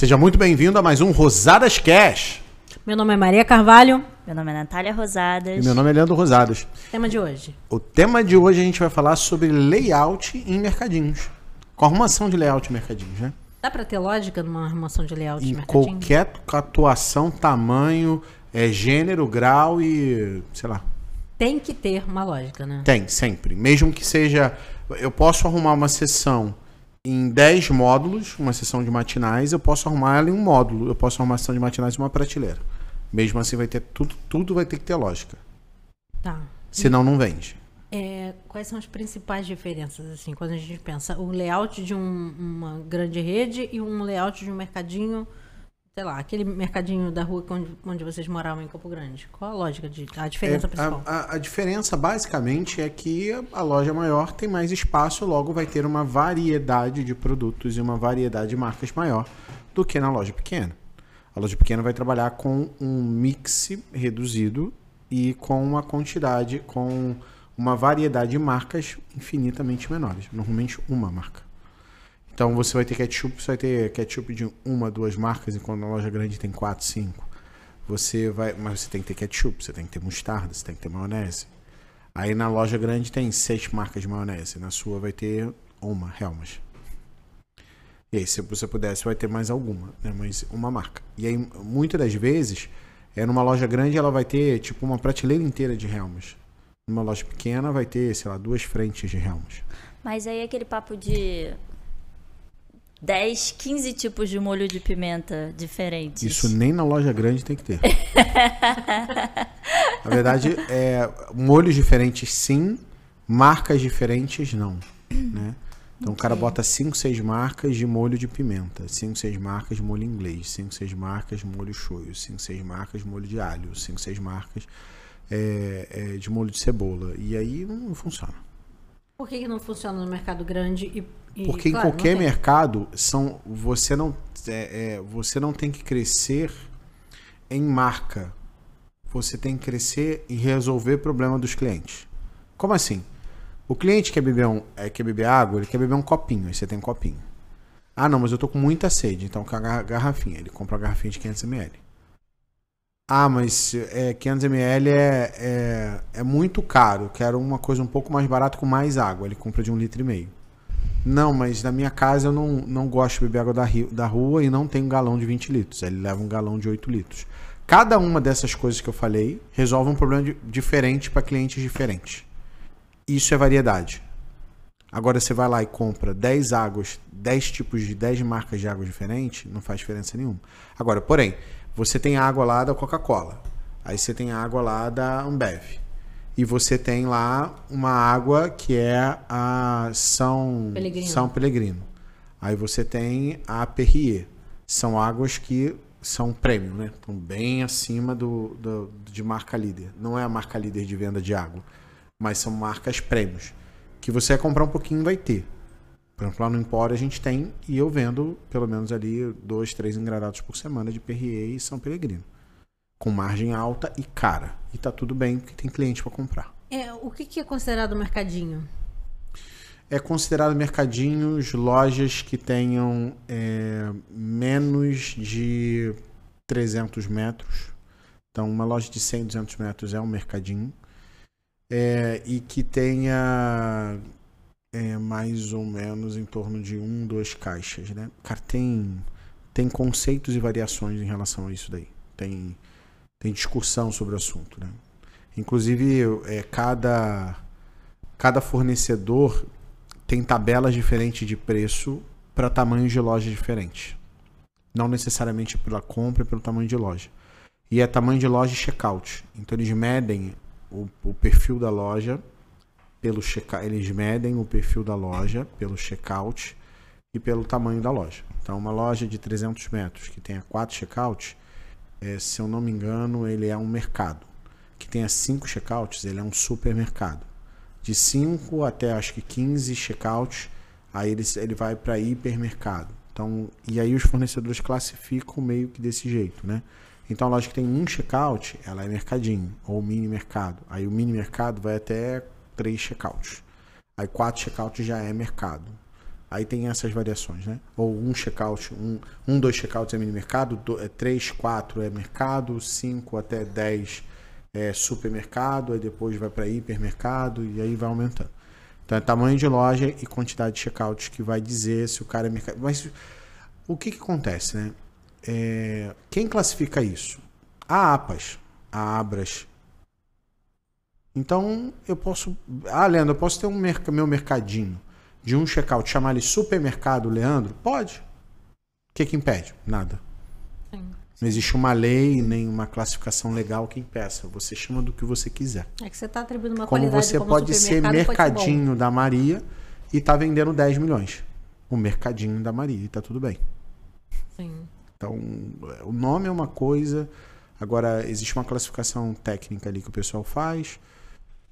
Seja muito bem-vindo a mais um Rosadas Cash. Meu nome é Maria Carvalho. Meu nome é Natália Rosadas. E meu nome é Leandro Rosadas. Tema de hoje. O tema de hoje a gente vai falar sobre layout em mercadinhos. Com arrumação de layout em mercadinhos, né? Dá pra ter lógica numa arrumação de layout de Em mercadinho? qualquer atuação, tamanho, é, gênero, grau e. sei lá. Tem que ter uma lógica, né? Tem, sempre. Mesmo que seja. Eu posso arrumar uma sessão em 10 módulos, uma sessão de matinais, eu posso arrumar ela em um módulo. Eu posso arrumar uma sessão de matinais em uma prateleira. Mesmo assim, vai ter tudo, tudo vai ter que ter lógica. Tá. Senão não vende. É, quais são as principais diferenças, assim, quando a gente pensa o layout de um- uma grande rede e um layout de um mercadinho, sei lá, aquele mercadinho da rua onde, onde vocês moravam em Campo Grande? Qual a lógica, de, a diferença É, principal? a, a- a diferença, basicamente, é que a, a loja maior tem mais espaço, logo vai ter uma variedade de produtos e uma variedade de marcas maior do que na loja pequena. A loja pequena vai trabalhar com um mix reduzido e com uma quantidade, com uma variedade de marcas infinitamente menores. Normalmente uma marca. Então você vai ter ketchup, você vai ter ketchup de uma, duas marcas, enquanto na loja grande tem quatro, cinco. Você vai, mas você tem que ter ketchup, você tem que ter mostarda, você tem que ter maionese. Aí na loja grande tem seis marcas de maionese, na sua vai ter uma, Helmas. E aí, se você pudesse, vai ter mais alguma, né? Mas uma marca. E aí, muitas das vezes, é numa loja grande ela vai ter tipo uma prateleira inteira de Helmas. Numa loja pequena vai ter, sei lá, duas frentes de Helmas. Mas aí aquele papo de 10, 15 tipos de molho de pimenta diferentes. Isso nem na loja grande tem que ter. Na verdade, é, molhos diferentes sim, marcas diferentes não. Né? Então o cara bota 5, 6 marcas de molho de pimenta, 5, 6 marcas de molho inglês, 5, 6 marcas de molho shoyu, 5, 6 marcas de molho de alho, 5, 6 marcas é, é, de molho de cebola. E aí não funciona. Por que, que não funciona no mercado grande e. e, Porque em claro, qualquer mercado são você não é, é, você não tem que crescer em marca. Você tem que crescer e resolver problema dos clientes. Como assim? O cliente quer beber um, é, quer beber água, ele quer beber um copinho, aí você tem um copinho. Ah, não, mas eu tô com muita sede, então com a gar- garrafinha, ele compra a garrafinha de 500 ml. Ah, mas é, 500 ml é, é, é muito caro, quero uma coisa um pouco mais barata com mais água, ele compra de um litro e meio. Não, mas na minha casa eu não, não gosto de beber água da, ri- da rua e não tenho um galão de 20 litros. Ele leva um galão de 8 litros. Cada uma dessas coisas que eu falei resolve um problema di- diferente para clientes diferentes. Isso é variedade. Agora você vai lá e compra 10 águas, 10 tipos de 10 marcas de água diferentes, não faz diferença nenhuma. Agora, porém, você tem água lá da Coca-Cola. Aí você tem água lá da Ambev. E você tem lá uma água que é a São Pellegrino. São Pellegrino. Aí você tem a Perrier. São águas que são premium, né? Estão bem acima do, do- de marca líder. Não é a marca líder de venda de água, mas são marcas prêmios. Que você vai comprar um pouquinho vai ter. Por exemplo, lá no Empório a gente tem e eu vendo pelo menos ali dois, três engradados por semana de Perrier e São Pellegrino. Com margem alta e cara. E tá tudo bem porque tem cliente para comprar. É, o que, que é considerado mercadinho? É considerado mercadinhos lojas que tenham é, menos de 300 metros. Então, uma loja de 100, 200 metros é um mercadinho. É, e que tenha é, mais ou menos em torno de um, duas caixas, né? Cara, tem, tem conceitos e variações em relação a isso daí. Tem, tem discussão sobre o assunto, né? Inclusive, é, cada, cada fornecedor tem tabelas diferentes de preço para tamanhos de loja diferentes. Não necessariamente pela compra e pelo tamanho de loja. E é tamanho de loja e checkout. Então eles medem o, o perfil da loja pelo checkout. Eles medem o perfil da loja pelo checkout e pelo tamanho da loja. Então uma loja de 300 metros que tenha quatro checkouts, é, se eu não me engano, ele é um mercado. Que tenha cinco checkouts, ele é um supermercado de 5 até acho que 15 checkouts, aí ele, ele vai para hipermercado. Então, e aí os fornecedores classificam meio que desse jeito, né? Então a loja que tem um checkout, ela é mercadinho ou mini mercado. Aí o mini mercado vai até três checkouts. Aí quatro checkouts já é mercado. Aí tem essas variações, né? Ou um checkout, um, um dois checkouts é mini mercado, do, é, três, quatro é mercado, cinco até dez é supermercado, aí depois vai para hipermercado e aí vai aumentando. Então é tamanho de loja e quantidade de checkouts que vai dizer se o cara é mercado. Mas o que, que acontece, né? É, quem classifica isso? A APAS, a Abras. Então eu posso. Ah, Leandro, eu posso ter um meu mercadinho de um checkout, chamar ele supermercado Leandro? Pode. O que, que impede? Nada. Sim. Não existe uma lei, nem uma classificação legal que impeça. Você chama do que você quiser. É que você está atribuindo uma como qualidade você como pode ser mercadinho ser da Maria e está vendendo 10 milhões. O mercadinho da Maria e está tudo bem. Sim. Então, o nome é uma coisa. Agora, existe uma classificação técnica ali que o pessoal faz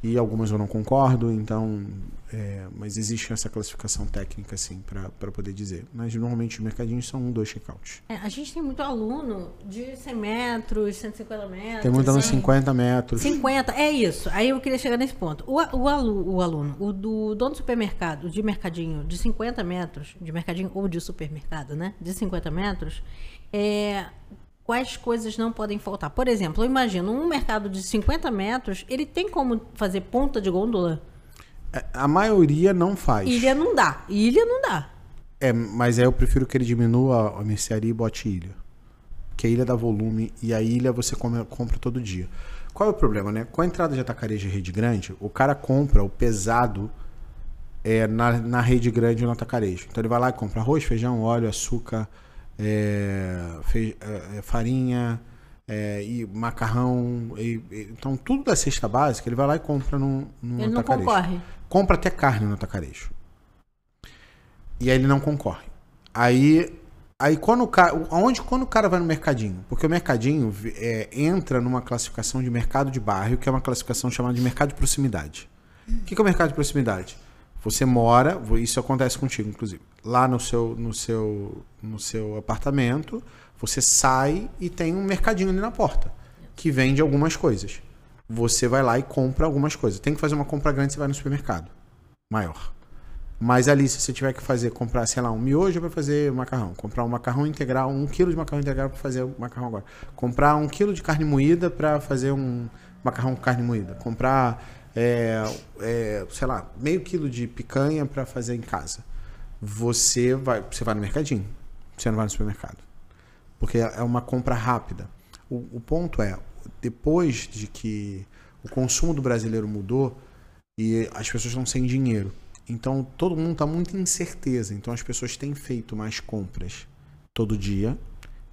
e algumas eu não concordo, então, é, mas existe essa classificação técnica, assim, para poder dizer. Mas normalmente os mercadinhos são um, dois checkouts. É, a gente tem muito aluno de 100 metros, 150 metros. Tem muito aluno de 50 metros. 50, é isso. Aí eu queria chegar nesse ponto. O, o, alu, o aluno, o do dono do supermercado, de mercadinho de 50 metros, de mercadinho ou de supermercado, né? De 50 metros, é, quais coisas não podem faltar. Por exemplo, eu imagino um mercado de 50 metros, ele tem como fazer ponta de gôndola? É, a maioria não faz. Ilha não dá. Ilha não dá. É, mas aí eu prefiro que ele diminua a mercearia e bote ilha. Que a ilha dá volume e a ilha você come, compra todo dia. Qual é o problema, né? Com a entrada de atacarejo de rede grande, o cara compra o pesado é, na, na rede grande no atacarejo. Então ele vai lá e compra arroz, feijão, óleo, açúcar, é, fe, é, é, farinha é, e macarrão. E, e, então, tudo da cesta básica, ele vai lá e compra no, no ele atacarejo. não concorre. Compra até carne no atacarejo. E aí ele não concorre. Aí, aí quando o cara. Onde, quando o cara vai no mercadinho? Porque o mercadinho é, entra numa classificação de mercado de bairro, que é uma classificação chamada de mercado de proximidade. O que, que é o mercado de proximidade? Você mora, isso acontece contigo, inclusive, lá no seu, no seu, no seu apartamento, você sai e tem um mercadinho ali na porta que vende algumas coisas. Você vai lá e compra algumas coisas. Tem que fazer uma compra grande, você vai no supermercado maior. Mas ali, se você tiver que fazer, comprar, sei lá, um miojo para fazer macarrão, comprar um macarrão integral, um quilo de macarrão integral para fazer o macarrão agora, comprar um quilo de carne moída para fazer um macarrão com carne moída, comprar é, é, sei lá, meio quilo de picanha para fazer em casa. Você vai, você vai no mercadinho, você não vai no supermercado. Porque é uma compra rápida. O, o ponto é, depois de que o consumo do brasileiro mudou e as pessoas estão sem dinheiro, então todo mundo está muito incerteza. Então as pessoas têm feito mais compras todo dia,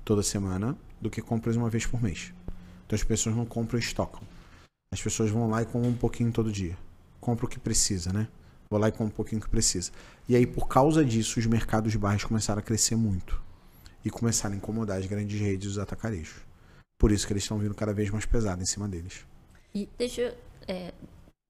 toda semana, do que compras uma vez por mês. Então as pessoas não compram e estocam. As pessoas vão lá e compram um pouquinho todo dia. Compra o que precisa, né? Vou lá e compro um pouquinho que precisa. E aí, por causa disso, os mercados de bairros começaram a crescer muito. E começaram a incomodar as grandes redes dos atacarejos. Por isso que eles estão vindo cada vez mais pesado em cima deles. E deixa eu. É,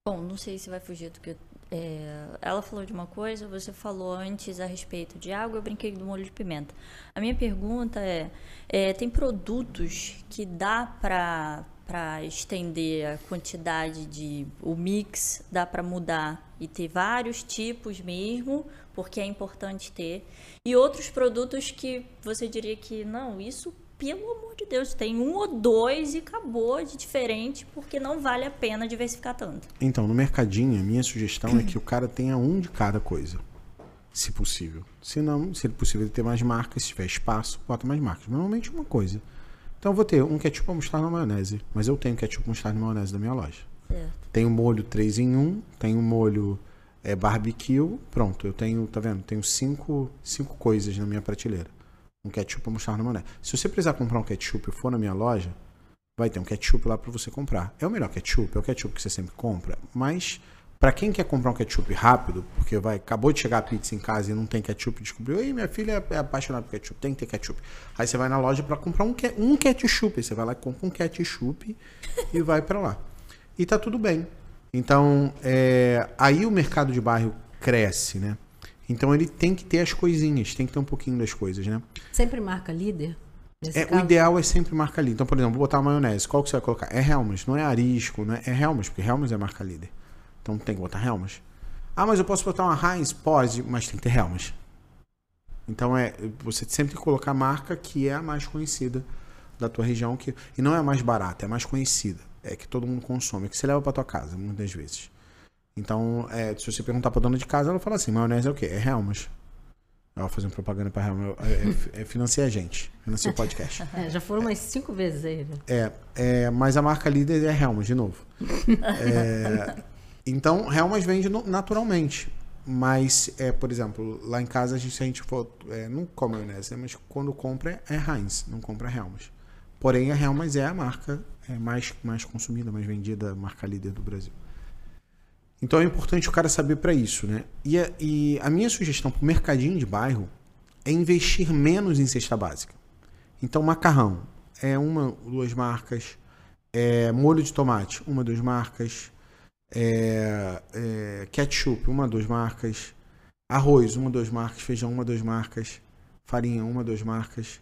bom, não sei se vai fugir do que. É, ela falou de uma coisa, você falou antes a respeito de água, eu brinquei do molho de pimenta. A minha pergunta é: é tem produtos que dá para para estender a quantidade de o mix dá para mudar e ter vários tipos mesmo porque é importante ter. E outros produtos que você diria que não isso pelo amor de Deus tem um ou dois e acabou de diferente porque não vale a pena diversificar tanto. Então no mercadinho a minha sugestão é que o cara tenha um de cada coisa se possível. Se não se é possível ter mais marcas se tiver espaço bota mais marcas. Normalmente uma coisa então eu vou ter um ketchup mostarda na maionese. Mas eu tenho ketchup mostarda na maionese da minha loja. Certo. Tem um molho 3 em 1, tem um molho é, barbecue. Pronto, eu tenho, tá vendo? Tenho cinco, cinco coisas na minha prateleira. Um ketchup mostarda na maionese. Se você precisar comprar um ketchup e for na minha loja, vai ter um ketchup lá para você comprar. É o melhor ketchup, é o ketchup que você sempre compra, mas para quem quer comprar um ketchup rápido, porque vai acabou de chegar a pizza em casa e não tem ketchup, descobriu, ei, minha filha é apaixonada por ketchup, tem que ter ketchup. Aí você vai na loja para comprar um, um ketchup, você vai lá e compra um ketchup e vai para lá. E tá tudo bem. Então, é, aí o mercado de bairro cresce, né? Então ele tem que ter as coisinhas, tem que ter um pouquinho das coisas, né? Sempre marca líder? É, o ideal é sempre marca líder. Então, por exemplo, vou botar uma maionese. Qual que você vai colocar? É Helmas, não é Arisco, né? É Helmas, porque Helmas é marca líder. Então tem que botar Helmas. Ah, mas eu posso botar uma Heinz? Pode, mas tem que ter Helmas. Então é você sempre tem que colocar a marca que é a mais conhecida da tua região que e não é a mais barata, é a mais conhecida, é que todo mundo consome, é que você leva para tua casa muitas vezes. Então, é, se você perguntar pra dona de casa, ela fala assim: maionese é o quê? É Helmas. Ela fazendo propaganda pra Helmas. É, é, é, financia a gente, financia o podcast. É, já foram umas cinco vezes aí, né? É, é, mas a marca líder é Helmas, de novo. Então, Helmas vende naturalmente. Mas, é, por exemplo, lá em casa, a gente, se a gente for. É, não come maionese, né? mas quando compra é Heinz, não compra Helmas. Porém, a Helmas é a marca é, mais, mais consumida, mais vendida, marca líder do Brasil. Então é importante o cara saber para isso, né? E a, e a minha sugestão para o mercadinho de bairro é investir menos em cesta básica. Então, macarrão é uma, duas marcas. É, molho de tomate, uma, duas marcas. É, é, ketchup, uma, duas marcas. Arroz, uma, duas marcas. Feijão, uma, duas marcas. Farinha, uma, duas marcas.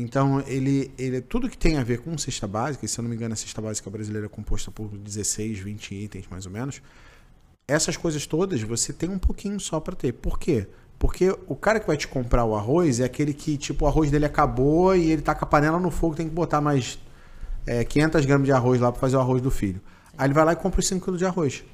Então, ele, ele tudo que tem a ver com cesta básica, e se eu não me engano, a cesta básica brasileira é composta por 16, 20 itens, mais ou menos. Essas coisas todas você tem um pouquinho só para ter. Por quê? Porque o cara que vai te comprar o arroz é aquele que, tipo, o arroz dele acabou e ele tá com a panela no fogo, tem que botar mais é, 500 gramas de arroz lá para fazer o arroz do filho. Aí ele vai lá e compra os 5 quilos de arroz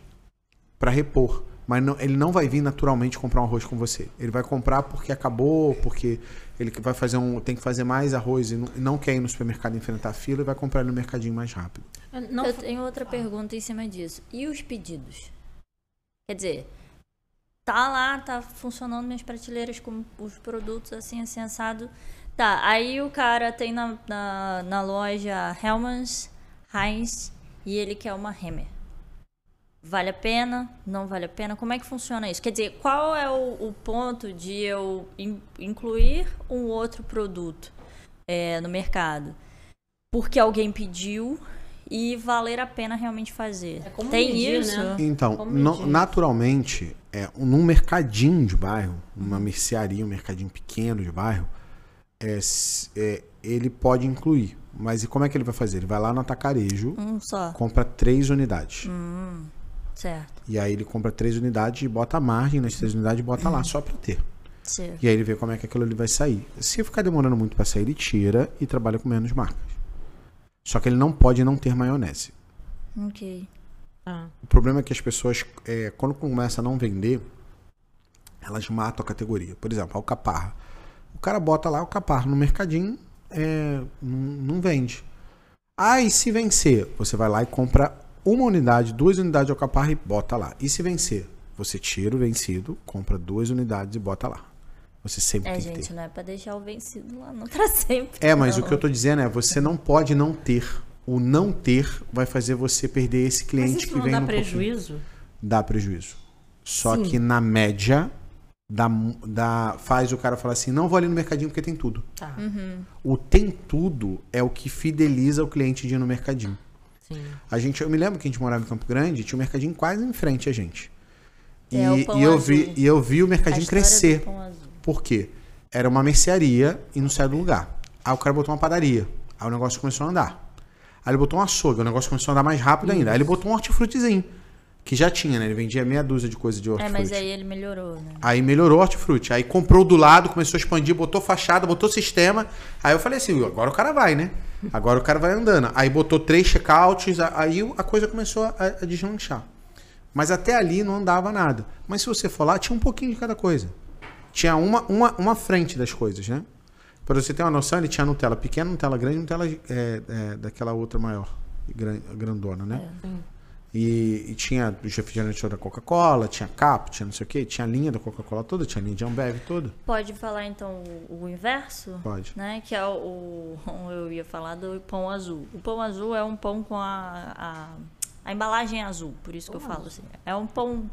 para repor. Mas não- ele não vai vir naturalmente comprar um arroz com você. Ele vai comprar porque acabou, porque ele vai fazer um, tem que fazer mais arroz e não, e não quer ir no supermercado enfrentar a fila e vai comprar no mercadinho mais rápido. Não, Eu tenho outra pergunta em cima disso. E os pedidos? Quer dizer, tá lá, tá funcionando minhas prateleiras com os produtos assim, assim, assado. Tá, aí o cara tem na, na, na loja Hellmann's, Heinz e ele quer uma Hammer. Vale a pena? Não vale a pena? Como é que funciona isso? Quer dizer, qual é o, o ponto de eu in- incluir um outro produto é, no mercado? Porque alguém pediu e valer a pena realmente fazer. É como Tem medir, isso? né? Então, no- naturalmente, é, num mercadinho de bairro, uma mercearia, um mercadinho pequeno de bairro, é, é, ele pode incluir. Mas e como é que ele vai fazer? Ele vai lá no atacarejo, Um só. compra três unidades. Certo, E aí ele compra três unidades e bota a margem nas três unidades e bota lá, só pra ter. certo. E aí ele vê como é que aquilo ali vai sair. Se ficar demorando muito pra sair, ele tira e trabalha com menos marcas. Só que ele não pode não ter maionese. Ok. Ah, O problema é que as pessoas, é, quando começa a não vender, elas matam a categoria. Por exemplo, a alcaparra. O cara bota lá o alcaparra no mercadinho, é, não, vende. Ah, e se vencer? Você vai lá e compra uma unidade, duas unidades de alcaparra e bota lá. E se vencer? Você tira o vencido, compra duas unidades e bota lá. Você sempre É, tem que gente, ter. não é pra deixar o vencido lá, não pra sempre. É, mas não. o que eu tô dizendo é, você não pode não ter. O não ter vai fazer você perder esse mas cliente isso que não vem dá no pouquinho prejuízo? dá prejuízo. Só Sim. que na média, dá, dá, faz o cara falar assim: não vou ali no mercadinho porque tem tudo. Tá, Uhum. O tem tudo é o que fideliza o cliente de ir no mercadinho. sim. A gente, eu me lembro que a gente morava em Campo Grande, tinha um mercadinho quase em frente a gente. E, É, o Pão e eu, Azul. vi, e eu vi o mercadinho crescer. Por quê? Era uma mercearia e não saiu do lugar. Aí o cara botou uma padaria. Aí o negócio começou a andar. Aí ele botou um açougue, o negócio começou a andar mais rápido ainda. Aí ele botou um hortifrutezinho. Que já tinha, né? Ele vendia meia dúzia de coisa de É, hortifruti. mas aí ele melhorou, né? Aí melhorou o hortifruti. Aí comprou do lado, começou a expandir, botou fachada, botou sistema. Aí eu falei assim, agora o cara vai, né? Agora o cara vai andando. Aí botou três checkouts, aí a coisa começou a, a deslanchar. Mas até ali não andava nada. Mas se você for lá, tinha um pouquinho de cada coisa. Tinha uma, uma, uma frente das coisas, né? Pra você ter uma noção, ele tinha Nutella pequena, Nutella grande, Nutella é, é, daquela outra maior, gran- grandona, né? Sim. E, e tinha os refrigerantes da Coca-Cola, tinha Cap, tinha não sei o que, tinha a linha da Coca-Cola toda, tinha a linha de Ambev toda. Pode falar então o, o inverso? Pode. Né? Que é o, o- Eu ia falar do pão azul. O pão azul é um pão com a, a, a embalagem azul, por isso que eu falo assim. É um pão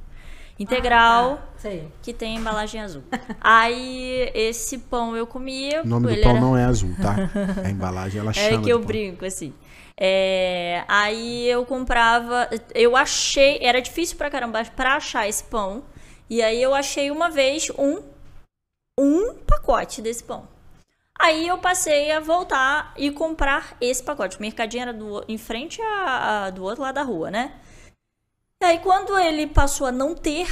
integral. Ah, tá. Sei. que tem embalagem azul. Aí esse pão eu comia. O nome do pão era- não é azul, tá? A embalagem ela chama. É que de eu pão. brinco, assim. É, aí eu comprava. Eu achei. Era difícil pra caramba pra achar esse pão. E aí eu achei uma vez um. Um pacote desse pão. Aí eu passei a voltar e comprar esse pacote. O mercadinho era do, em frente a, a- do outro lado da rua, né? E aí quando ele passou a não ter,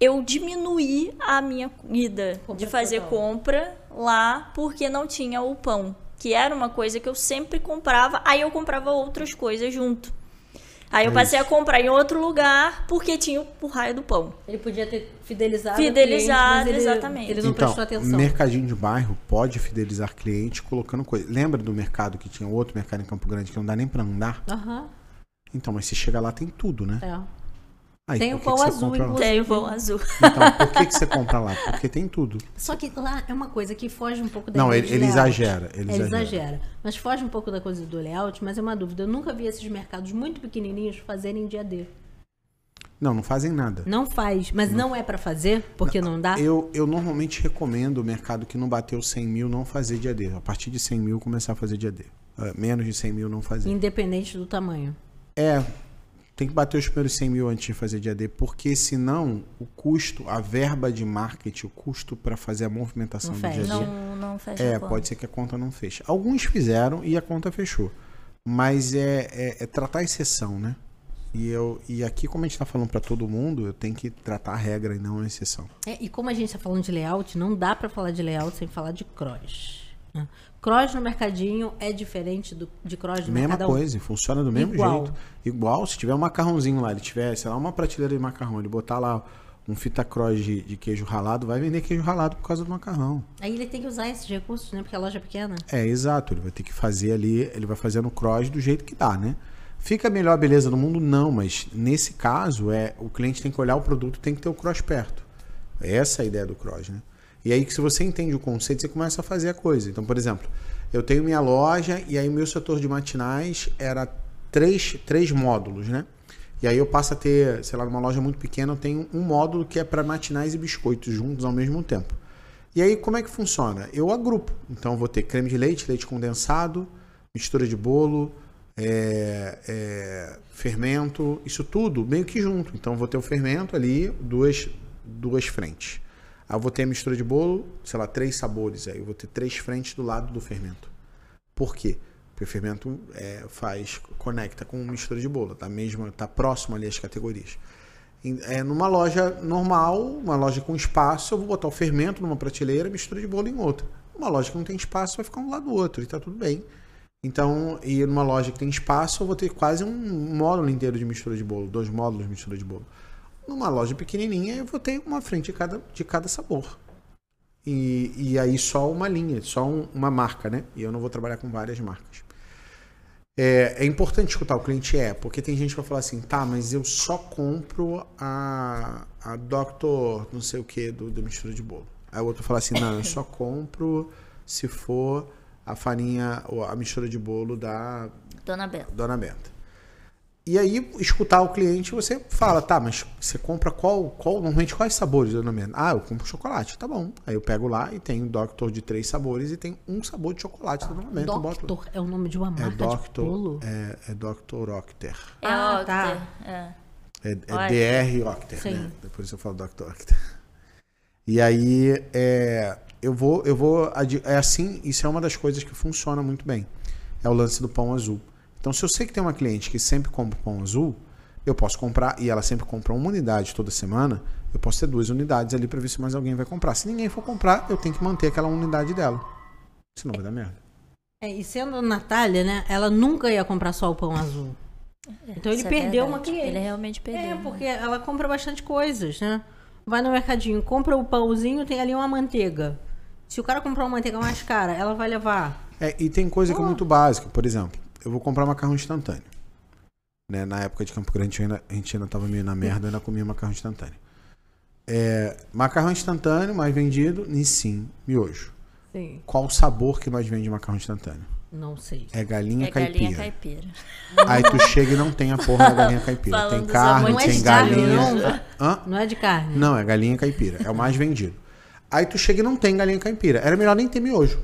eu diminuí a minha ida Compra de fazer total. compra lá porque não tinha o pão, que era uma coisa que eu sempre comprava, aí eu comprava outras coisas junto. Aí eu É passei isso. a comprar em outro lugar porque tinha o- raio do pão. Ele podia ter fidelizado. Fidelizado, cliente, mas ele- exatamente. Ele não então, prestou atenção. mercadinho de bairro pode fidelizar cliente colocando coisa. Lembra do mercado que tinha outro mercado em Campo Grande que não dá nem pra andar? Aham, Então, mas se chega lá tem tudo, né? é. Aí, Tem o você azul. Tem o pão azul. Então, por que, que você compra lá? Porque tem tudo. Só que lá é uma coisa que foge um pouco da Não, ele, ele exagera. Ele, Ele exagera. exagera. Mas foge um pouco da coisa do layout, mas é uma dúvida. Eu nunca vi esses mercados muito pequenininhos fazerem dia D. Não, não fazem nada. Não faz, mas não é pra fazer, porque não, dá. Eu, eu normalmente recomendo o mercado que não bateu 100 mil não fazer dia D. A partir de 100 mil começar a fazer dia D. Ah, menos de 100 mil não fazer. Independente do tamanho. É, tem que bater os primeiros 100 mil antes de fazer dia D, porque senão o custo, a verba de marketing, o custo para fazer a movimentação Não do dia fecha. D. Não, não fecha É, a conta. pode ser que a conta não feche. Alguns fizeram e a conta fechou. Mas é, é, é tratar a exceção, né? E, eu, e aqui, como a gente está falando para todo mundo, eu tenho que tratar a regra e não a exceção. É, e como a gente tá falando de layout, não dá pra falar de layout sem falar de cross. Cross no mercadinho é diferente do, de cross no Mesma mercadão. coisa, funciona do mesmo Igual. jeito. Igual, se tiver um macarrãozinho lá, ele tiver, sei lá, uma prateleira de macarrão, ele botar lá um fita cross de, de queijo ralado, vai vender queijo ralado por causa do macarrão. Aí ele tem que usar esses recursos, né? Porque a loja é pequena. É, exato. Ele vai ter que fazer ali, ele vai fazer no cross do jeito que dá, né? Fica a melhor beleza do mundo? Não, mas nesse caso, é o cliente tem que olhar o produto tem que ter o cross perto. Essa é a ideia do cross, né? E aí, que se você entende o conceito, você começa a fazer a coisa. Então, por exemplo, eu tenho minha loja e aí meu setor de matinais era três, três módulos, né? E aí eu passo a ter, sei lá, numa loja muito pequena, eu tenho um módulo que é para matinais e biscoitos juntos ao mesmo tempo. E aí, como é que funciona? Eu agrupo. Então, vou ter creme de leite, leite condensado, mistura de bolo, é, é, fermento, isso tudo meio que junto. Então, vou ter o fermento ali, duas, duas frentes. Aí, eu vou ter a mistura de bolo, sei lá, três sabores. Aí, eu vou ter três frentes do lado do fermento. Por quê? Porque o fermento é, faz, conecta com mistura de bolo, tá, mesmo, tá próximo ali as categorias. É, numa loja normal, uma loja com espaço, eu vou botar o fermento numa prateleira, mistura de bolo em outra. Uma loja que não tem espaço vai ficar um lado do outro e tá tudo bem. Então, e numa loja que tem espaço, eu vou ter quase um módulo inteiro de mistura de bolo, dois módulos de mistura de bolo. Numa loja pequenininha, eu vou ter uma frente de cada, de cada sabor. E, e aí só uma linha, só um- uma marca, né? E eu não vou trabalhar com várias marcas. É, é importante escutar o cliente, é, porque tem gente que vai falar assim, tá, mas eu só compro a, a Dr. não sei o que do, do mistura de bolo. Aí o outro fala assim, não, eu só compro se for a farinha, ou a mistura de bolo da Dona Bela. Dona Benta. E aí, escutar o cliente, você fala, tá, mas você compra qual, qual normalmente quais sabores, Dona Benta? Ah, eu compro chocolate, tá bom. Aí eu pego lá e tem o Doctor de três sabores e tem um sabor de chocolate eu boto lá. Doctor é o nome de uma É marca de Doctor, bolo? é, é Dr. Octer. É Ah, Octer, tá. é. É, é. DR Octer, Sim. né? Depois eu falo Dr. Octer. E aí, é, eu vou, eu vou, é assim, isso é uma das coisas que funciona muito bem. É o lance do pão azul. Então, se eu sei que tem uma cliente que sempre compra pão azul, eu posso comprar, e ela sempre compra uma unidade toda semana, eu posso ter duas unidades ali para ver se mais alguém vai comprar. Se ninguém for comprar, eu tenho que manter aquela unidade dela. Senão vai dar merda. É, e sendo Natália, né? Ela nunca ia comprar só o pão azul. Então ele Isso é perdeu verdade. uma cliente. Ele realmente perdeu. É, porque ela compra bastante coisas, né? Vai no mercadinho, compra o pãozinho, tem ali uma manteiga. Se o cara comprar uma manteiga mais cara, ela vai levar. É, e tem coisa que é muito básica. Por exemplo, eu vou comprar macarrão instantâneo. Né? Na época de Campo Grande, ainda- a gente ainda tava meio na merda, eu ainda comia macarrão instantâneo. É, macarrão instantâneo, mais vendido, Nissin, miojo. Sim. Qual o sabor que mais vende de macarrão instantâneo? Não sei. É galinha É caipira. galinha caipira. Aí tu chega e não tem a porra da galinha caipira. Falando tem carne, amores tem de carne, galinha. não? Hã? Não é de carne. Não, é galinha caipira. É o mais vendido. Aí tu chega e não tem galinha caipira. Era melhor nem ter miojo.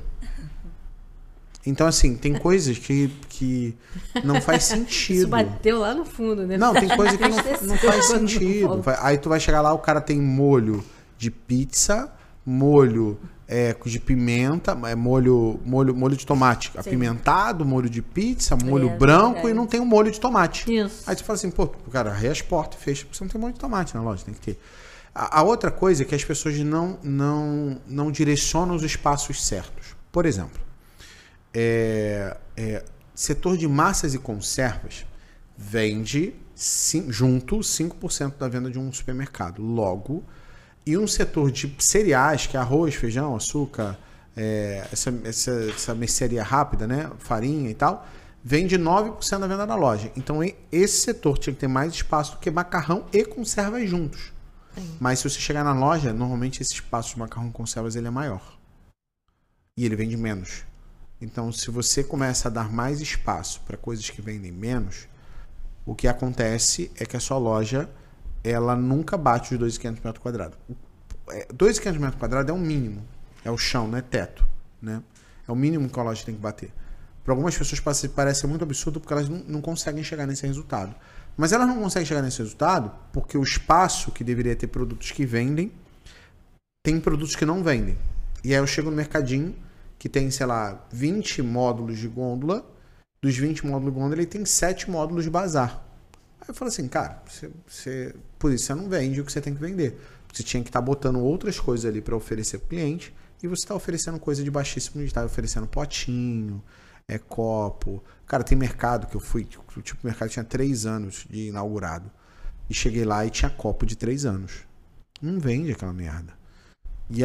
Então, assim, tem coisas que, que não faz Isso sentido. bateu lá no fundo, né? Não, tem coisa que não, não faz sentido. Aí tu vai chegar lá, o cara tem molho de pizza, molho é, de pimenta, é, molho, molho, molho de tomate apimentado, molho de pizza, molho É, branco verdade. e não tem o molho de tomate. Isso. Aí você fala assim, pô, o cara, reia as portas, fecha, porque você não tem molho de tomate na loja, tem que ter. A, a outra coisa é que as pessoas não, não, não direcionam os espaços certos. Por exemplo, é, é, setor de massas e conservas vende sim, junto 5% da venda de um supermercado. Logo, e um setor de cereais, que é arroz, feijão, açúcar, é, essa, essa, essa mercearia rápida, né? farinha e tal, vende 9% da venda da loja. Então, esse setor tinha que ter mais espaço do que macarrão e conservas juntos. Sim. Mas se você chegar na loja, normalmente esse espaço de macarrão e conservas ele é maior. E ele vende menos. Então, se você começa a dar mais espaço para coisas que vendem menos, o que acontece é que a sua loja ela nunca bate os 2.500 metros quadrados. 2.500 metros quadrados é o mínimo. É o chão, não é teto. Né? É o mínimo que a loja tem que bater. Para algumas pessoas parece muito absurdo porque elas não, não conseguem chegar nesse resultado. Mas elas não conseguem chegar nesse resultado porque o espaço que deveria ter produtos que vendem tem produtos que não vendem. E aí eu chego no mercadinho que tem, sei lá, 20 módulos de gôndola. Dos 20 módulos de gôndola, ele tem 7 módulos de bazar. Aí eu falo assim, cara, você, você, por isso você não vende o que você tem que vender. Você tinha que estar tá botando outras coisas ali para oferecer para o cliente e você está oferecendo coisa de baixíssimo. Está oferecendo potinho, é copo. Cara, tem mercado que eu fui, tipo, o mercado tinha 3 anos de inaugurado. E cheguei lá e tinha copo de 3 anos. Não vende aquela merda.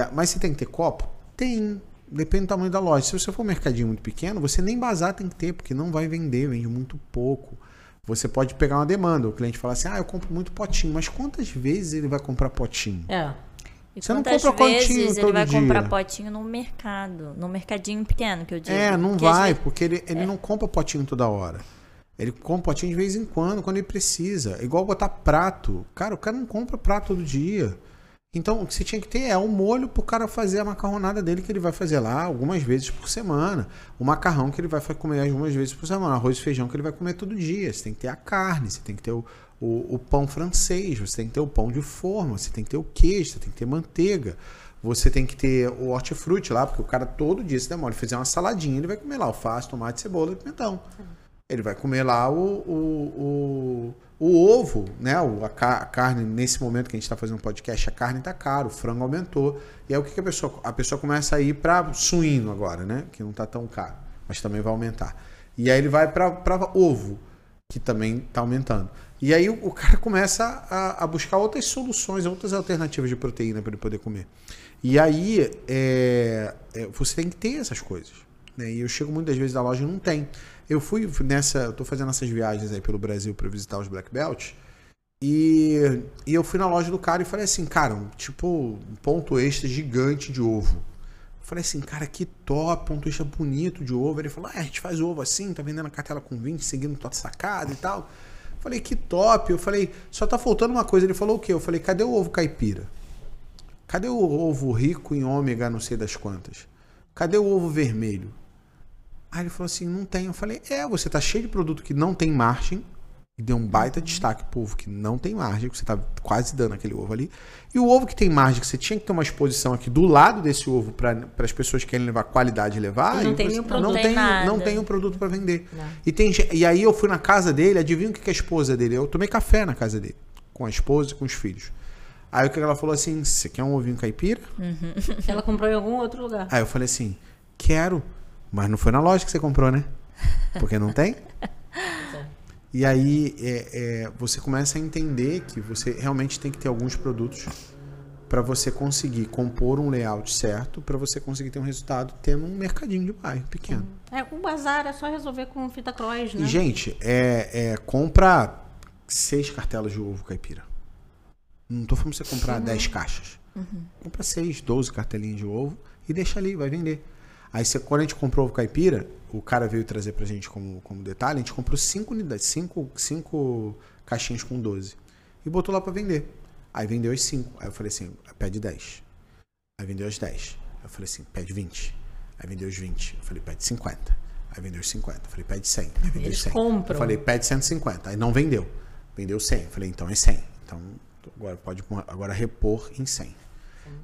A, mas você tem que ter copo? Tem. Depende do tamanho da loja. Se você for um mercadinho muito pequeno, você nem bazar tem que ter, porque não vai vender, vende muito pouco. Você pode pegar uma demanda. O cliente fala assim: ah, eu compro muito potinho. Mas quantas vezes ele vai comprar potinho? É. E você não compra potinho ele vai dia? comprar potinho no mercado, no mercadinho pequeno que eu digo. É, não vai, vezes... porque ele, ele é. não compra potinho toda hora. Ele compra potinho de vez em quando, quando ele precisa. É igual botar prato. Cara, o cara não compra prato todo dia. Então, o que você tinha que ter é um molho para o cara fazer a macarronada dele, que ele vai fazer lá algumas vezes por semana. O macarrão que ele vai comer algumas vezes por semana. Arroz e feijão que ele vai comer todo dia. Você tem que ter a carne, você tem que ter o, o, o pão francês, você tem que ter o pão de forma, você tem que ter o queijo, você tem que ter manteiga. Você tem que ter o hortifruti lá, porque o cara todo dia se demora. Ele fizer uma saladinha, ele vai comer lá alface, tomate, cebola e pimentão. Ele vai comer lá o, o, o o ovo, né? A, carne, nesse momento que a gente está fazendo podcast, a carne está caro, o frango aumentou. E aí o que, que a pessoa. A pessoa começa a ir para suíno agora, né? Que não está tão caro, mas também vai aumentar. E aí ele vai para ovo, que também está aumentando. E aí o, o cara começa a, a, buscar outras soluções, outras alternativas de proteína para ele poder comer. E aí é, é, você tem que ter essas coisas. Né? E eu chego muitas vezes da loja e não tem. Eu fui nessa. Eu tô fazendo essas viagens aí pelo Brasil para visitar os Black Belt. E, e eu fui na loja do cara e falei assim, cara, tipo, um ponto extra gigante de ovo. Eu falei assim, cara, que top, ponto extra bonito de ovo. Ele falou, ah, a gente faz ovo assim, tá vendendo a cartela com 20, seguindo tua sacada e tal. Eu falei, que top. Eu falei, só tá faltando uma coisa. Ele falou o quê? Eu falei, cadê o ovo caipira? Cadê o ovo rico em ômega, não sei das quantas? Cadê o ovo vermelho? Aí ele falou assim: não tem. Eu falei: é, você tá cheio de produto que não tem margem. E deu um baita destaque pro ovo que não tem margem, que você tá quase dando aquele ovo ali. E o ovo que tem margem, que você tinha que ter uma exposição aqui do lado desse ovo para as pessoas que querem levar qualidade levar. Não tem nenhum produto. Não tem, não tem um produto para vender. E, tem, e aí eu fui na casa dele, adivinha o que é a esposa dele? Eu tomei café na casa dele, com a esposa e com os filhos. Aí o que ela falou assim: você quer um ovinho caipira? Uhum. Ela comprou em algum outro lugar. Aí eu falei assim: quero. Mas não foi na loja que você comprou, né? Porque não tem. E aí é, é, você começa a entender que você realmente tem que ter alguns produtos para você conseguir compor um layout certo, para você conseguir ter um resultado tendo um mercadinho de bairro pequeno. É, o bazar é só resolver com fita cross, né? E, gente, é, é, compra seis cartelas de ovo caipira. Não tô falando você comprar uhum. dez caixas. Uhum. Compra seis, doze cartelinhas de ovo e deixa ali, vai vender. Aí você, quando a gente comprou o caipira, o cara veio trazer pra gente como, como detalhe, a gente comprou 5 unidades, 5 cinco caixinhas com 12. E botou lá para vender. Aí vendeu as 5. Aí eu falei assim, pede 10. Aí vendeu as 10. Aí eu falei assim, pede 20. Aí vendeu os 20. Eu falei, pede 50. Aí vendeu os 50. Eu falei, pede 100. Aí vendeu Eles 100. Compram. Eu falei, pede 150. Aí não vendeu. Vendeu 100. Eu falei, então é 100. Então agora pode agora repor em 100.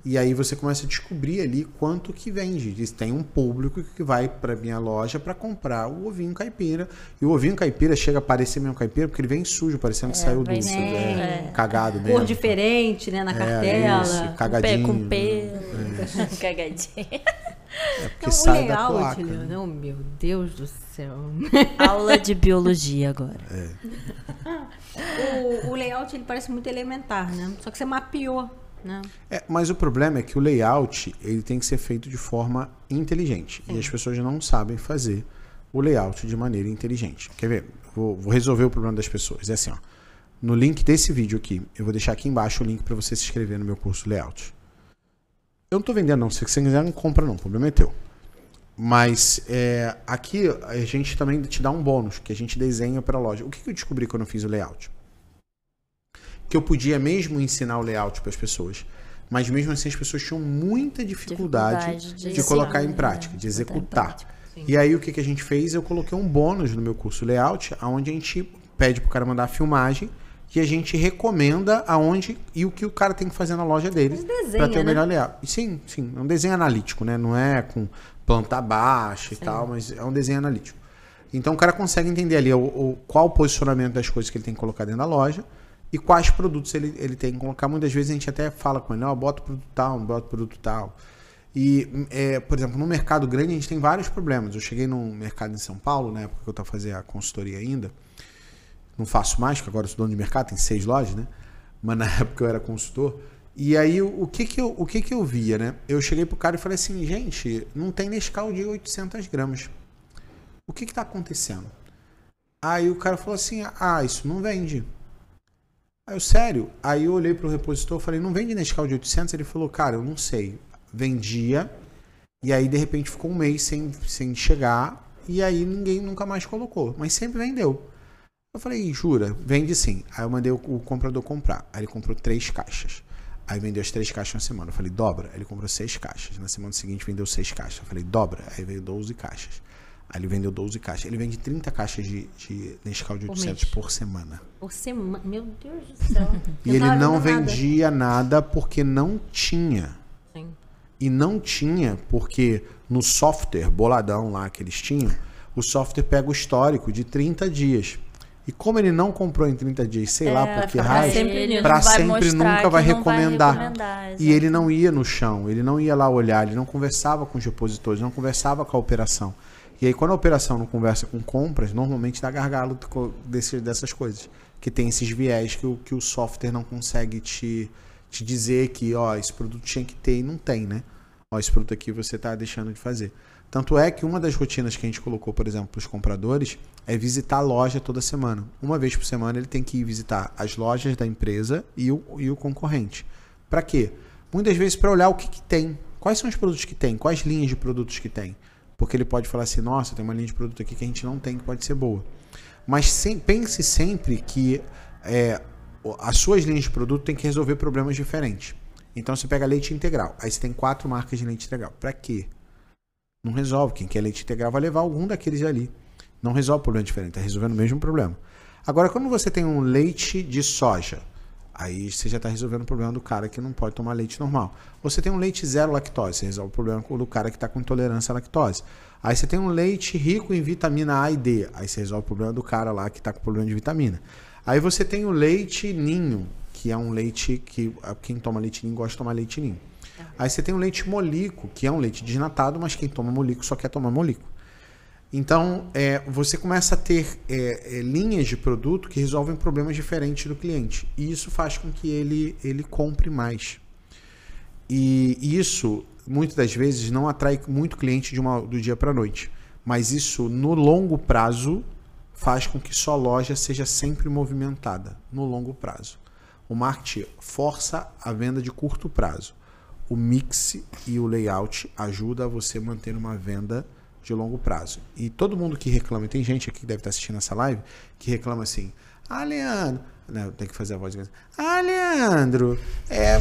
E aí você começa a descobrir ali quanto que vende. Diz, tem um público que vai para minha loja para comprar o ovinho caipira. E o ovinho caipira chega a parecer mesmo caipira porque ele vem sujo, parecendo que saiu do é, é. cagado Cor mesmo. diferente, né? Na É, cartela. isso, Pé cagadinho. com pelo. Cagadinho. É porque Não, o sai da layout, placa. né? Leandro, oh, meu Deus do céu. Aula de biologia agora. o, o layout ele parece muito elementar, né? Só que você mapeou, É, mas o problema é que o layout ele tem que ser feito de forma inteligente. E as pessoas não sabem fazer o layout de maneira inteligente. Quer ver? Vou, vou resolver o problema das pessoas. É assim, ó. No link desse vídeo aqui, eu vou deixar aqui embaixo o link para você se inscrever no meu curso layout. Eu não tô vendendo não, se você quiser não compra não, o problema é teu. Mas é, aqui a gente também te dá um bônus, que a gente desenha para a loja. O que, que eu descobri quando eu fiz o layout? Que eu podia mesmo ensinar o layout para as pessoas, mas mesmo assim as pessoas tinham muita dificuldade, Dificuldade de, de colocar em prática, né? de em executar. Sim. E aí o que, que a gente fez? Eu coloquei um bônus no meu curso layout, onde a gente pede pro cara mandar a filmagem e a gente recomenda aonde e o que o cara tem que fazer na loja dele para ter o né? melhor layout. E Sim, sim, é um desenho analítico, né? Não é com planta baixa e tal, mas é um desenho analítico. Então o cara consegue entender ali o, o- qual o posicionamento das coisas que ele tem que colocar dentro da loja e quais produtos ele, ele tem que colocar. Muitas vezes a gente até fala com ele, ó, bota o produto tal, bota produto tal. E, é, por exemplo, no mercado grande a gente tem vários problemas. Eu cheguei num mercado em São Paulo, na época que eu estava fazendo a consultoria ainda. Não faço mais, porque agora eu sou dono de mercado, tem seis lojas, né? Mas na época eu era consultor. E aí, o o que que eu, o que que eu via, né? Eu cheguei pro cara e falei assim, gente, não tem Nescau de 800 gramas. O que que tá acontecendo? Aí o cara falou assim, ah, isso não vende. Aí eu, sério? Aí eu olhei pro repositor falei, não vende Nescau de 800? Ele falou, cara, eu não sei. Vendia, e aí de repente ficou um mês sem, sem chegar, e aí ninguém nunca mais colocou. Mas sempre vendeu. Eu falei, jura? Vende sim. Aí eu mandei o, o comprador comprar. Aí ele comprou três caixas. Aí vendeu as três caixas na semana. Eu falei, dobra. Ele comprou seis caixas. Na semana seguinte vendeu seis caixas. Eu falei, dobra. Aí veio 12 caixas. Aí ele vendeu 12 caixas. Ele vende 30 caixas de, de Nescau de Por 800 mês. por semana. Por semana. Meu Deus do céu. E ele não vendo nada. vendia nada porque não tinha. Sim. E não tinha porque no software boladão lá que eles tinham, o software pega o histórico de 30 dias. E como ele não comprou em 30 dias, sei lá por que pra raio, sempre vai nunca vai recomendar. recomendar, E ele não ia no chão, ele não ia lá olhar, ele não conversava com os repositores, não conversava com a operação. E aí, quando a operação não conversa com compras, normalmente dá gargalo desse, dessas coisas. Que tem esses viés que o, que o software não consegue te, te dizer que, ó, esse produto tinha que ter e não tem, né? Ó, esse produto aqui você está deixando de fazer. Tanto é que uma das rotinas que a gente colocou, por exemplo, para os compradores é visitar a loja toda semana. Uma vez por semana ele tem que ir visitar as lojas da empresa e o, e o concorrente. Para quê? Muitas vezes para olhar o que, que tem. Quais são os produtos que tem? Quais linhas de produtos que tem? Porque ele pode falar assim, nossa, tem uma linha de produto aqui que a gente não tem que pode ser boa. Mas sem- pense sempre que é, as suas linhas de produto têm que resolver problemas diferentes. Então você pega leite integral. Aí você tem quatro marcas de leite integral. Para quê? Não resolve. Quem quer leite integral vai levar algum daqueles ali. Não resolve problema diferente, está resolvendo o mesmo problema. Agora, quando você tem um leite de soja, aí você já está resolvendo o problema do cara que não pode tomar leite normal. Você tem um leite zero lactose, você resolve o problema do cara que está com intolerância à lactose. Aí você tem um leite rico em vitamina A e D, aí você resolve o problema do cara lá que está com problema de vitamina. Aí você tem o leite ninho, que é um leite que ah, quem toma leite ninho gosta de tomar leite ninho. Aí você tem o leite molico, que é um leite desnatado, mas quem toma molico só quer tomar molico. Então, é, você começa a ter é, é, linhas de produto que resolvem problemas diferentes do cliente. E isso faz com que ele, ele compre mais. E isso, muitas das vezes, não atrai muito cliente de uma, do dia para a noite. Mas isso, no longo prazo, faz com que sua loja seja sempre movimentada. No longo prazo. O marketing força a venda de curto prazo. O mix e o layout ajuda você a manter uma venda de longo prazo. E todo mundo que reclama, e tem gente aqui que deve estar assistindo essa live, que reclama assim, ah, Leandro, não, tem que fazer a voz de Ah, Leandro, é,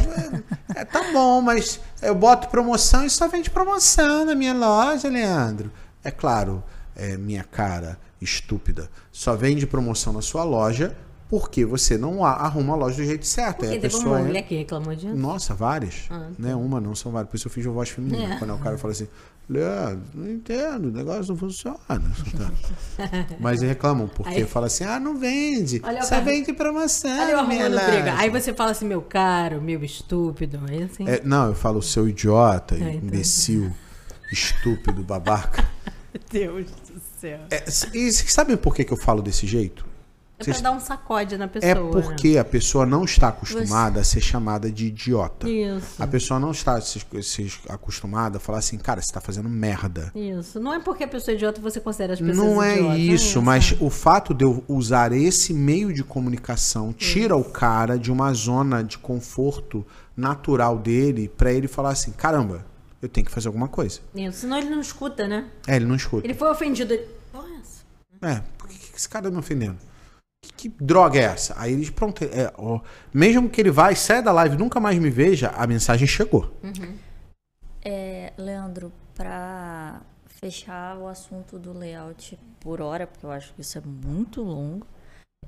é, tá bom, mas eu boto promoção e só vende promoção na minha loja, Leandro. É claro, é, minha cara estúpida, só vende promoção na sua loja Porque você não arruma a loja do jeito certo. Porque Aí a pessoa uma mulher que reclamou disso. Nossa, várias. Ah, né? Uma não, são várias. Por isso eu fiz a voz feminina. É. Quando o cara fala assim, Leandro, não entendo, o negócio não funciona. Mas eles reclamam, porque Aí- fala assim, ah, não vende. Olha Só cara- vende promoção. Olha eu minha arrumando briga. laje." Aí você fala assim, meu caro, meu estúpido. Aí assim. É, não, eu falo seu idiota, É, então. imbecil, estúpido, babaca. Meu Deus do céu. É, e sabem por que, que eu falo desse jeito? É pra dar um sacode na pessoa. É né? porque a pessoa não está acostumada a ser chamada de idiota. Isso. A pessoa não está se, se acostumada a falar assim, cara, você está fazendo merda. Isso. Não é porque a pessoa é idiota você considera as pessoas Não é idiotas. isso, mas o fato de eu usar esse meio de comunicação tira o cara de uma zona de conforto natural dele pra ele falar assim, caramba, eu tenho que fazer alguma coisa. Isso. Senão ele não escuta, né? É, ele não escuta. Ele foi ofendido. Ele... É, por que, que esse cara tá me ofendendo? Que, que droga é essa? Aí ele, pronto, é, ó, mesmo que ele vá saia da live e nunca mais me veja, a mensagem chegou. É, Leandro, pra fechar o assunto do layout por hora, porque eu acho que isso é muito longo,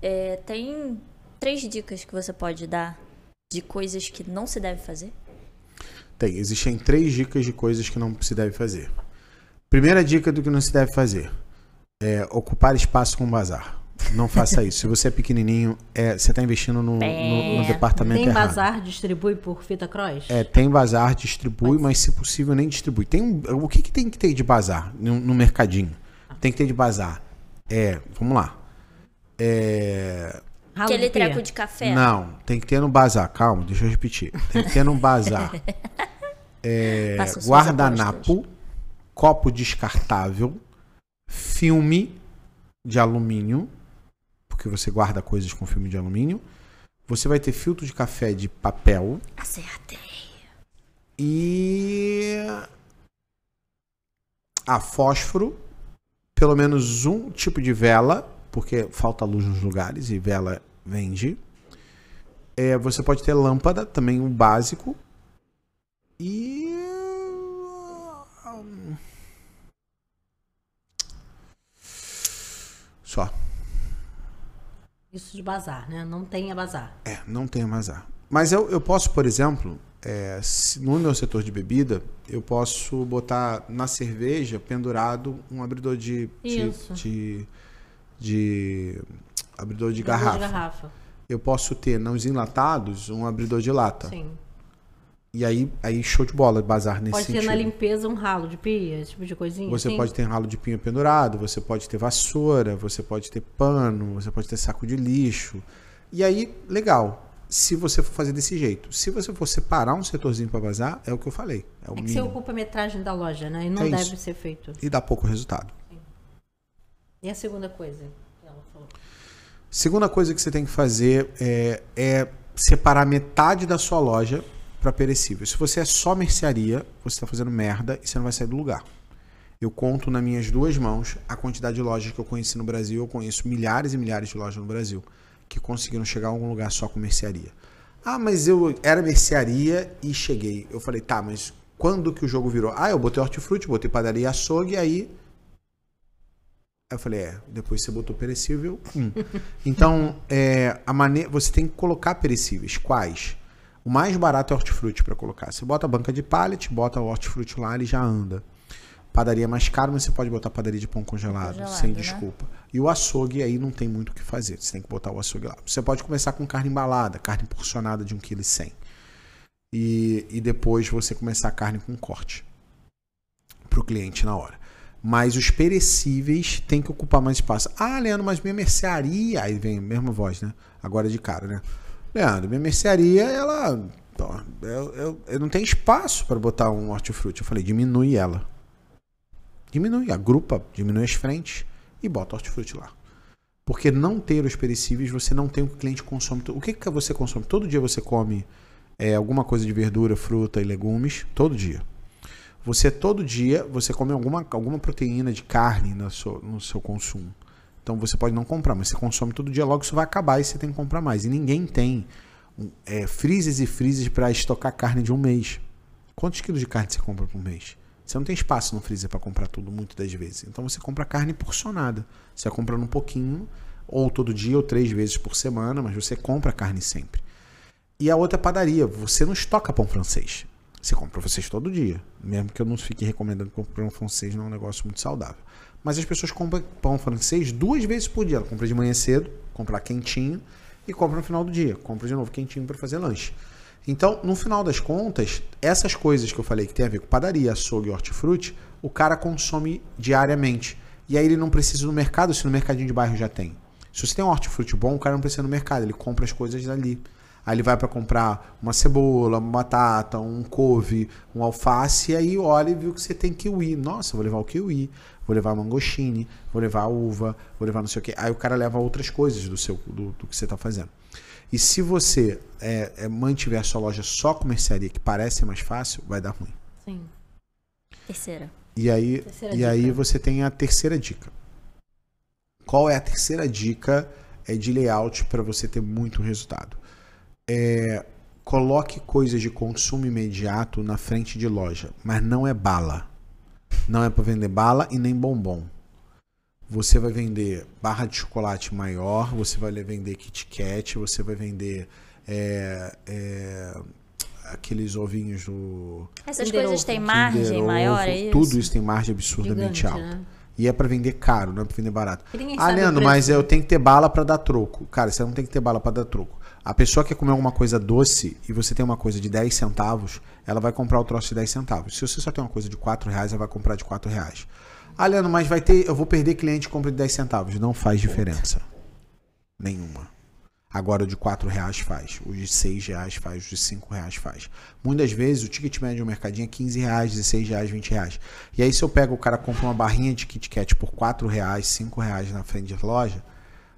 é, tem três dicas que você pode dar de coisas que não se deve fazer? Tem, existem três dicas de coisas que não se deve fazer. Primeira dica do que não se deve fazer é ocupar espaço com bazar. Não faça isso. Se você é pequenininho, é, você está investindo no, no- no departamento Tem errado. bazar, distribui por fita cross? É, tem bazar, distribui, mas se possível nem distribui. Tem um- o que, que tem que ter de bazar no, no mercadinho? Tem que ter de bazar. É, vamos lá. É, Aquele treco de café? não, tem que ter no bazar. Calma, deixa eu repetir. Tem que ter no bazar. É, guardanapo, copo descartável, filme de alumínio, porque você guarda coisas com filme de alumínio. Você vai ter filtro de café de papel Acertei. e a fósforo, pelo menos um tipo de vela, porque falta luz nos lugares e vela vende. É, você pode ter lâmpada, também um básico. E. Só. Isso de bazar, né? Não tenha bazar. É, não tem bazar. Mas eu, eu posso, por exemplo, é, no meu setor de bebida, eu posso botar na cerveja pendurado um abridor de. de, de, de- abridor de Abridor garrafa. De garrafa. Eu posso ter nos enlatados um abridor de lata. Sim. E aí, aí show de bola, bazar nesse Pode ter sentido. na limpeza um ralo de pia, esse tipo de coisinha. Você assim. pode ter ralo de pinho pendurado, você pode ter vassoura, você pode ter pano, você pode ter saco de lixo. E aí, legal. Se você for fazer desse jeito. Se você for separar um setorzinho para vazar, é o que eu falei. É o É que você mínimo. ocupa a metragem da loja, né? E não É deve isso. ser feito. E dá pouco resultado. E a segunda coisa que ela falou? Segunda coisa que você tem que fazer é, é separar metade da sua loja para perecível. Se você é só mercearia, você está fazendo merda e você não vai sair do lugar. Eu conto nas minhas duas mãos a quantidade de lojas que eu conheci no Brasil. Eu conheço milhares e milhares de lojas no Brasil que conseguiram chegar a algum lugar só com mercearia. Ah, mas eu era mercearia e cheguei. Eu falei, tá, mas quando que o jogo virou? Ah, eu botei hortifruti, botei padaria e açougue, aí Aí eu falei, é, depois você botou perecível. Hum. Então, é, a maneira, você tem que colocar perecíveis. Quais? O mais barato é hortifruti para colocar. Você bota a banca de pallet, bota o hortifruti lá, ele já anda. Padaria mais caro, mas você pode botar padaria de pão congelado, Congelado, sem né? desculpa. E o açougue aí não tem muito o que fazer. Você tem que botar o açougue lá. Você pode começar com carne embalada, carne porcionada de 1,1 kg. E, e depois você começar a carne com corte para o cliente na hora. Mas os perecíveis têm que ocupar mais espaço. Ah, Leandro, mas minha mercearia. Aí vem a mesma voz, né? Agora de cara, né? Leandro, minha mercearia, ela. Eu, eu, eu não tenho espaço para botar um hortifruti. Eu falei, diminui ela. Diminui, agrupa, diminui as frentes e bota o hortifruti lá. Porque não ter os perecíveis, você não tem o que o cliente consome. O que, que você consome? Todo dia você come é, alguma coisa de verdura, fruta e legumes. Todo dia. Você todo dia você come alguma, alguma proteína de carne no seu, no seu consumo. Então você pode não comprar, mas você consome todo dia, logo isso vai acabar e você tem que comprar mais. E ninguém tem é, freezers e freezers para estocar carne de um mês. Quantos quilos de carne você compra por mês? Você não tem espaço no freezer para comprar tudo muitas das vezes. Então você compra carne porcionada. Você vai comprando um pouquinho, ou todo dia, ou três vezes por semana, mas você compra carne sempre. E a outra é padaria. Você não estoca pão francês. Você compra vocês todo dia. Mesmo que eu não fique recomendando comprar pão francês, não é um negócio muito saudável. Mas as pessoas compram pão francês duas vezes por dia. Ela compra de manhã cedo, compra quentinho, e compra no final do dia. Compra de novo quentinho para fazer lanche. Então, no final das contas, essas coisas que eu falei que tem a ver com padaria, açougue e hortifruti, o cara consome diariamente. E aí ele não precisa no mercado se no mercadinho de bairro já tem. Se você tem um hortifruti bom, o cara não precisa no mercado, ele compra as coisas dali. Aí ele vai para comprar uma cebola, uma batata, um couve, um alface, e aí olha e viu que você tem kiwi. Nossa, vou levar o kiwi, vou levar mangostine, vou levar a uva, vou levar não sei o quê. Aí o cara leva outras coisas do, seu, do, do que você está fazendo. E se você é, é, mantiver a sua loja só com mercearia, que parece mais fácil, vai dar ruim. Sim. Terceira. E aí, Terceira e dica. aí você tem a terceira dica. Qual é a terceira dica é de layout para você ter muito resultado? É, coloque coisas de consumo imediato na frente de loja, mas não é bala. Não é para vender bala e nem bombom. Você vai vender barra de chocolate maior, você vai vender Kit Kat, você vai vender é, é, aqueles ovinhos do Essas Kinder coisas têm margem Kinder maior, Ovo, é isso? Tudo isso tem margem absurdamente Gigante, alta. né? E é pra vender caro, não é pra vender barato. Ah, Leandro, mas eu tenho que ter bala pra dar troco. Cara, você não tem que ter bala pra dar troco. A pessoa quer comer alguma coisa doce e você tem uma coisa de 10 centavos, ela vai comprar o troço de 10 centavos. Se você só tem uma coisa de 4 reais, ela vai comprar de 4 reais. Ah, Leandro, mas vai ter. Eu vou perder cliente que compra de 10 centavos. Não faz diferença. Nenhuma. Agora o de 4 reais faz, o de 6 reais faz, o de 5 reais faz. Muitas vezes o ticket médio do mercadinho é 15 reais, 16 reais, 20 reais. E aí se eu pego o cara compra uma barrinha de Kit Kat por 4 reais, 5 reais na frente da loja,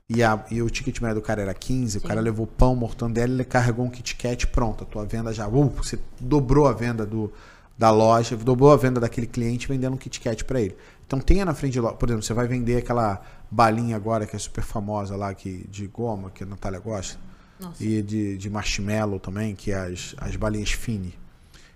e, a- e o ticket médio do cara era 15, o cara levou pão, mortandela, ele carregou um Kit Kat, pronto, a tua venda já, uh, você dobrou a venda do, da loja, dobrou a venda daquele cliente vendendo um Kit Kat para ele. Então tenha na frente de loja, por exemplo, você vai vender aquela balinha agora que é super famosa lá que, de goma, que a Natália gosta, Nossa. e de, de marshmallow também, que é as, as balinhas fine.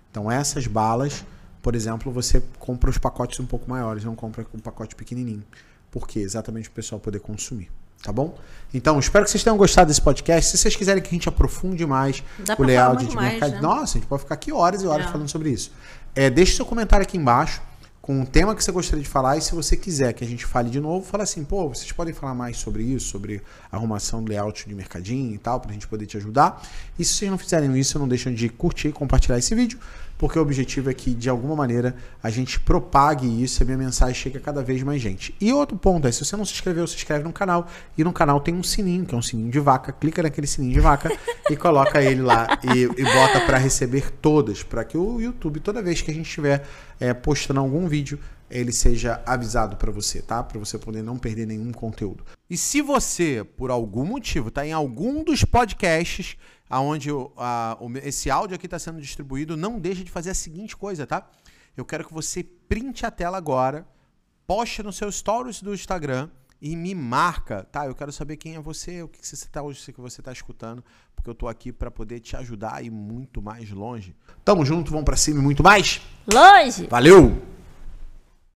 Então essas balas, por exemplo, você compra os pacotes um pouco maiores, não compra um pacote pequenininho. Por quê? Exatamente para o pessoal poder consumir. Tá bom? Então, espero que vocês tenham gostado desse podcast. Se vocês quiserem que a gente aprofunde mais Dá o layout de mais, mercado. né? Nossa, a gente pode ficar aqui horas e horas É. falando sobre isso. É, deixe seu comentário aqui embaixo com o tema que você gostaria de falar. E se você quiser que a gente fale de novo, fala assim, pô, vocês podem falar mais sobre isso, sobre arrumação do layout de mercadinho e tal, pra gente poder te ajudar. E se vocês não fizerem isso, não deixem de curtir e compartilhar esse vídeo, porque o objetivo é que, de alguma maneira, a gente propague isso e a minha mensagem chegue a cada vez mais gente. E outro ponto é, se você não se inscreveu, se inscreve no canal. E no canal tem um sininho, que é um sininho de vaca. Clica naquele sininho de vaca e coloca ele lá e, e bota para receber todas, para que o YouTube, toda vez que a gente estiver é, postando algum vídeo, ele seja avisado para você, tá? Para você poder não perder nenhum conteúdo. E se você, por algum motivo, está em algum dos podcasts aonde a- o- esse áudio aqui está sendo distribuído, não deixe de fazer a seguinte coisa, tá? Eu quero que você printe a tela agora, poste no seu stories do Instagram e me marca, tá? Eu quero saber quem é você, o que você está hoje, o que você está escutando, porque eu tô aqui para poder te ajudar a ir muito mais longe. Tamo junto, vamos para cima e muito mais. Longe! Valeu!